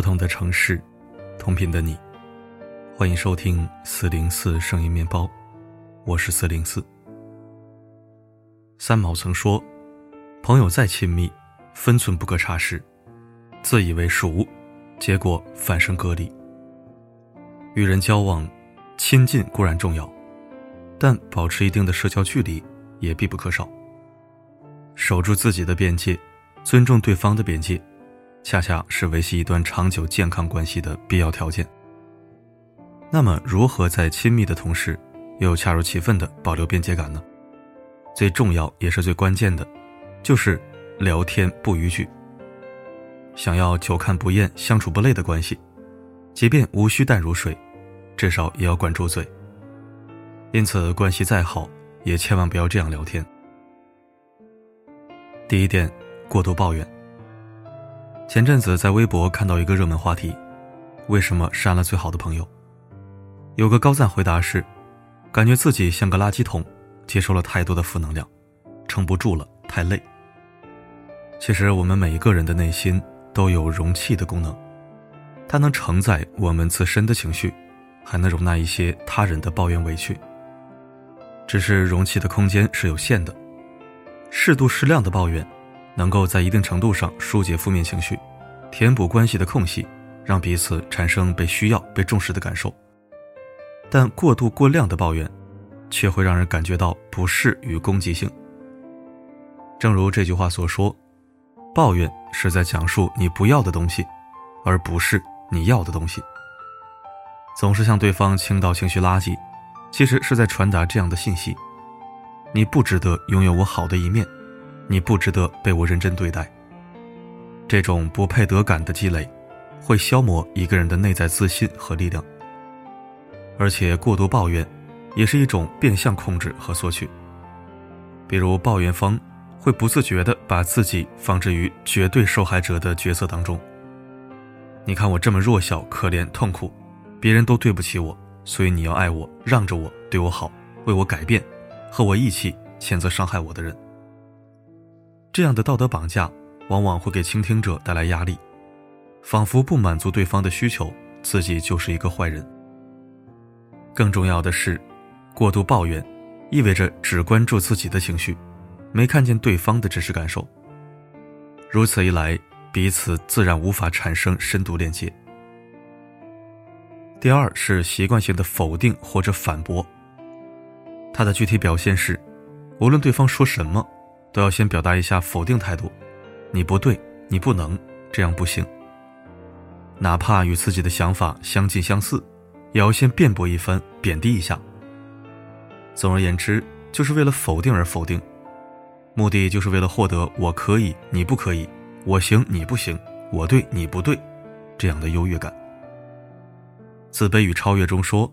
不同的城市，同频的你，欢迎收听四零四声音面包，我是四零四。三毛曾说：“朋友再亲密，分寸不可差失，自以为熟，结果反生隔离。”与人交往，亲近固然重要，但保持一定的社交距离也必不可少。守住自己的边界，尊重对方的边界。恰恰是维系一段长久健康关系的必要条件。那么，如何在亲密的同时，又恰如其分的保留边界感呢？最重要也是最关键的，就是聊天不逾矩。想要久看不厌、相处不累的关系，即便无需淡如水，至少也要管住嘴。因此，关系再好，也千万不要这样聊天。第一点，过度抱怨。前阵子在微博看到一个热门话题：为什么删了最好的朋友？有个高赞回答是：感觉自己像个垃圾桶，接受了太多的负能量，撑不住了，太累。其实我们每一个人的内心都有容器的功能，它能承载我们自身的情绪，还能容纳一些他人的抱怨委屈。只是容器的空间是有限的，适度适量的抱怨。能够在一定程度上疏解负面情绪，填补关系的空隙，让彼此产生被需要、被重视的感受。但过度过量的抱怨，却会让人感觉到不适与攻击性。正如这句话所说：“抱怨是在讲述你不要的东西，而不是你要的东西。”总是向对方倾倒情绪垃圾，其实是在传达这样的信息：你不值得拥有我好的一面。你不值得被我认真对待。这种不配得感的积累，会消磨一个人的内在自信和力量。而且过度抱怨，也是一种变相控制和索取。比如抱怨方会不自觉地把自己放置于绝对受害者的角色当中。你看我这么弱小、可怜、痛苦，别人都对不起我，所以你要爱我，让着我，对我好，为我改变，和我一起谴责伤害我的人。这样的道德绑架，往往会给倾听者带来压力，仿佛不满足对方的需求，自己就是一个坏人。更重要的是，过度抱怨，意味着只关注自己的情绪，没看见对方的真实感受。如此一来，彼此自然无法产生深度链接。第二是习惯性的否定或者反驳，它的具体表现是，无论对方说什么。都要先表达一下否定态度，你不对，你不能，这样不行。哪怕与自己的想法相近相似，也要先辩驳一番，贬低一下。总而言之，就是为了否定而否定，目的就是为了获得“我可以，你不可以；我行，你不行；我对，你不对”这样的优越感。自卑与超越中说，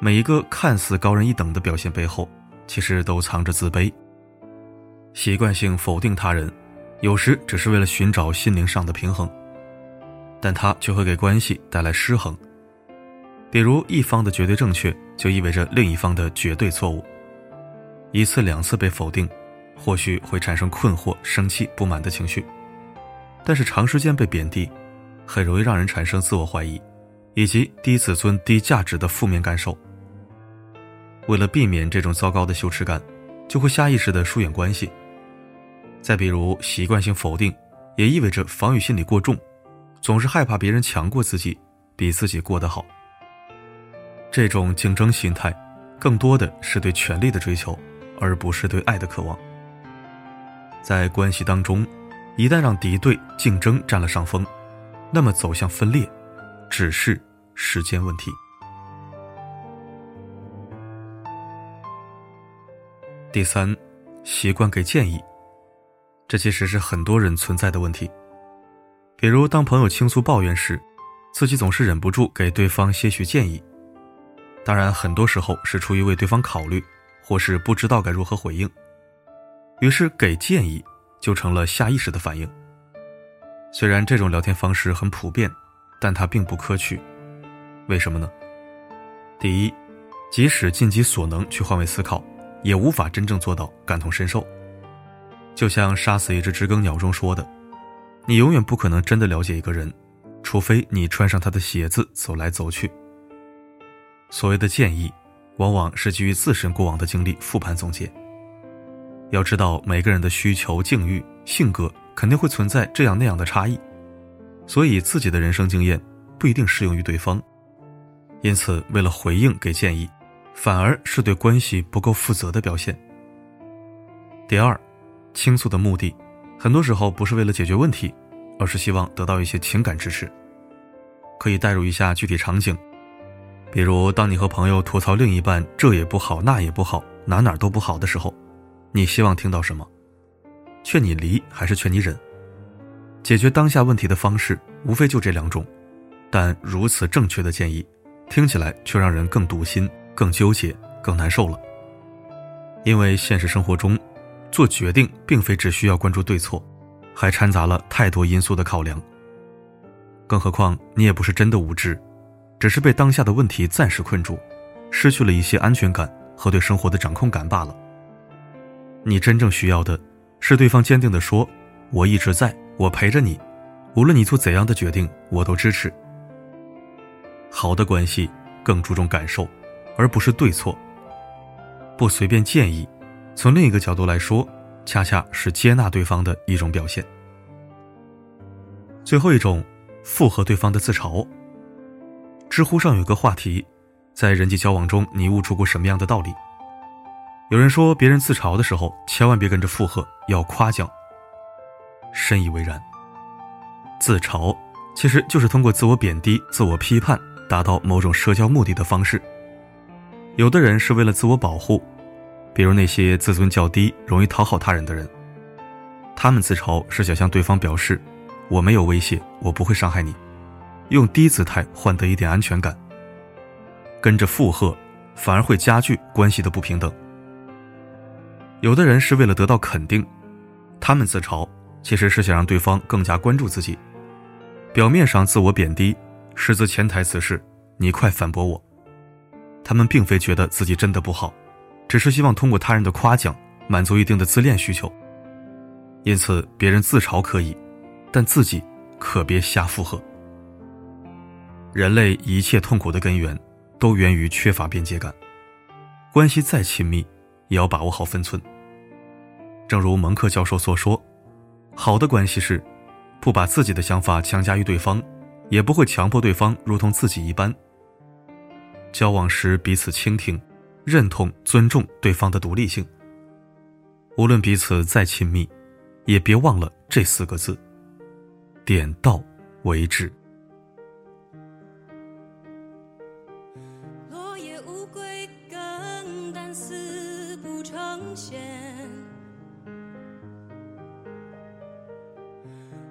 每一个看似高人一等的表现背后，其实都藏着自卑。习惯性否定他人，有时只是为了寻找心灵上的平衡，但它却会给关系带来失衡。比如，一方的绝对正确，就意味着另一方的绝对错误。一次两次被否定，或许会产生困惑、生气、不满的情绪，但是长时间被贬低，很容易让人产生自我怀疑，以及低自尊、低价值的负面感受。为了避免这种糟糕的羞耻感，就会下意识的疏远关系。再比如，习惯性否定，也意味着防御心理过重，总是害怕别人强过自己，比自己过得好。这种竞争心态，更多的是对权力的追求，而不是对爱的渴望。在关系当中，一旦让敌对竞争占了上风，那么走向分裂，只是时间问题。第三，习惯给建议。这其实是很多人存在的问题，比如当朋友倾诉抱怨时，自己总是忍不住给对方些许建议。当然，很多时候是出于为对方考虑，或是不知道该如何回应，于是给建议就成了下意识的反应。虽然这种聊天方式很普遍，但它并不可取。为什么呢？第一，即使尽己所能去换位思考，也无法真正做到感同身受。就像杀死一只知更鸟中说的：“你永远不可能真的了解一个人，除非你穿上他的鞋子走来走去。所谓的建议，往往是基于自身过往的经历复盘总结。要知道，每个人的需求、境遇、性格肯定会存在这样那样的差异，所以自己的人生经验不一定适用于对方。因此，为了回应给建议，反而是对关系不够负责的表现。第二，倾诉的目的，很多时候不是为了解决问题。而是希望得到一些情感支持。可以代入一下具体场景，比如当你和朋友吐槽另一半这也不好那也不好哪哪都不好的时候，你希望听到什么？劝你离还是劝你忍？解决当下问题的方式无非就这两种，但如此正确的建议，听起来却让人更堵心、更纠结、更难受了。因为现实生活中，做决定并非只需要关注对错。还掺杂了太多因素的考量。更何况你也不是真的无知，只是被当下的问题暂时困住，失去了一些安全感和对生活的掌控感罢了。你真正需要的，是对方坚定的说：“我一直在，我陪着你，无论你做怎样的决定，我都支持。”好的关系更注重感受，而不是对错。不随便建议，从另一个角度来说。恰恰是接纳对方的一种表现。最后一种，附和对方的自嘲。知乎上有个话题，在人际交往中，你悟出过什么样的道理？有人说，别人自嘲的时候，千万别跟着附和，要夸奖。深以为然。自嘲其实就是通过自我贬低、自我批判，达到某种社交目的的方式。有的人是为了自我保护。比如那些自尊较低、容易讨好他人的人，他们自嘲是想向对方表示：“我没有威胁，我不会伤害你。”用低姿态换得一点安全感。跟着附和，反而会加剧关系的不平等。有的人是为了得到肯定，他们自嘲其实是想让对方更加关注自己。表面上自我贬低，实则潜台词是：“你快反驳我。”他们并非觉得自己真的不好。只是希望通过他人的夸奖满足一定的自恋需求，因此别人自嘲可以，但自己可别瞎附和。人类一切痛苦的根源都源于缺乏边界感，关系再亲密也要把握好分寸。正如蒙克教授所说，好的关系是不把自己的想法强加于对方，也不会强迫对方如同自己一般。交往时彼此倾听。认同、尊重对方的独立性。无论彼此再亲密，也别忘了这四个字：点到为止。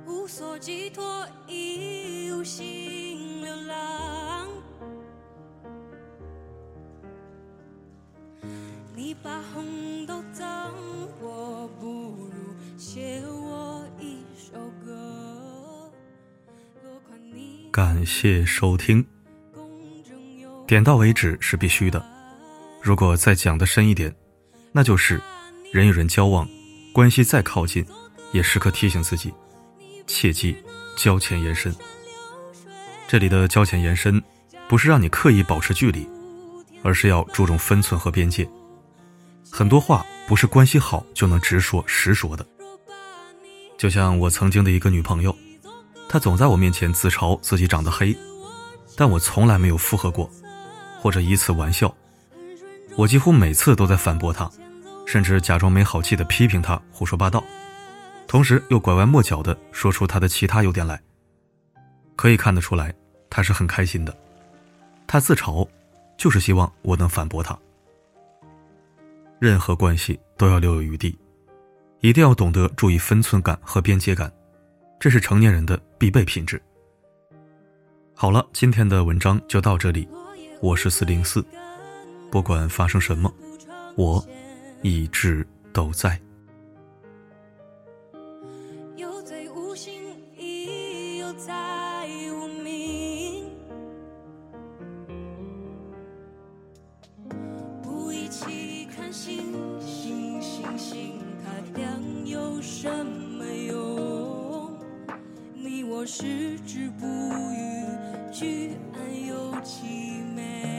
无，所寄托，已无心你把红豆脏，我不如写我一首歌。感谢收听，点到为止是必须的。如果再讲的深一点，那就是人与人交往，关系再靠近，也时刻提醒自己，切记交浅言深。这里的交浅言深，不是让你刻意保持距离，而是要注重分寸和边界。很多话不是关系好就能直说实说的。就像我曾经的一个女朋友，她总在我面前自嘲自己长得黑，但我从来没有附和过，或者以此玩笑。我几乎每次都在反驳她，甚至假装没好气的批评她胡说八道，同时又拐弯抹角的说出她的其他优点来。可以看得出来，她是很开心的。她自嘲，就是希望我能反驳她。任何关系都要留有余地，一定要懂得注意分寸感和边界感，这是成年人的必备品质。好了，今天的文章就到这里，我是四零四，不管发生什么，我一直都在。矢志不渝举案又齐眉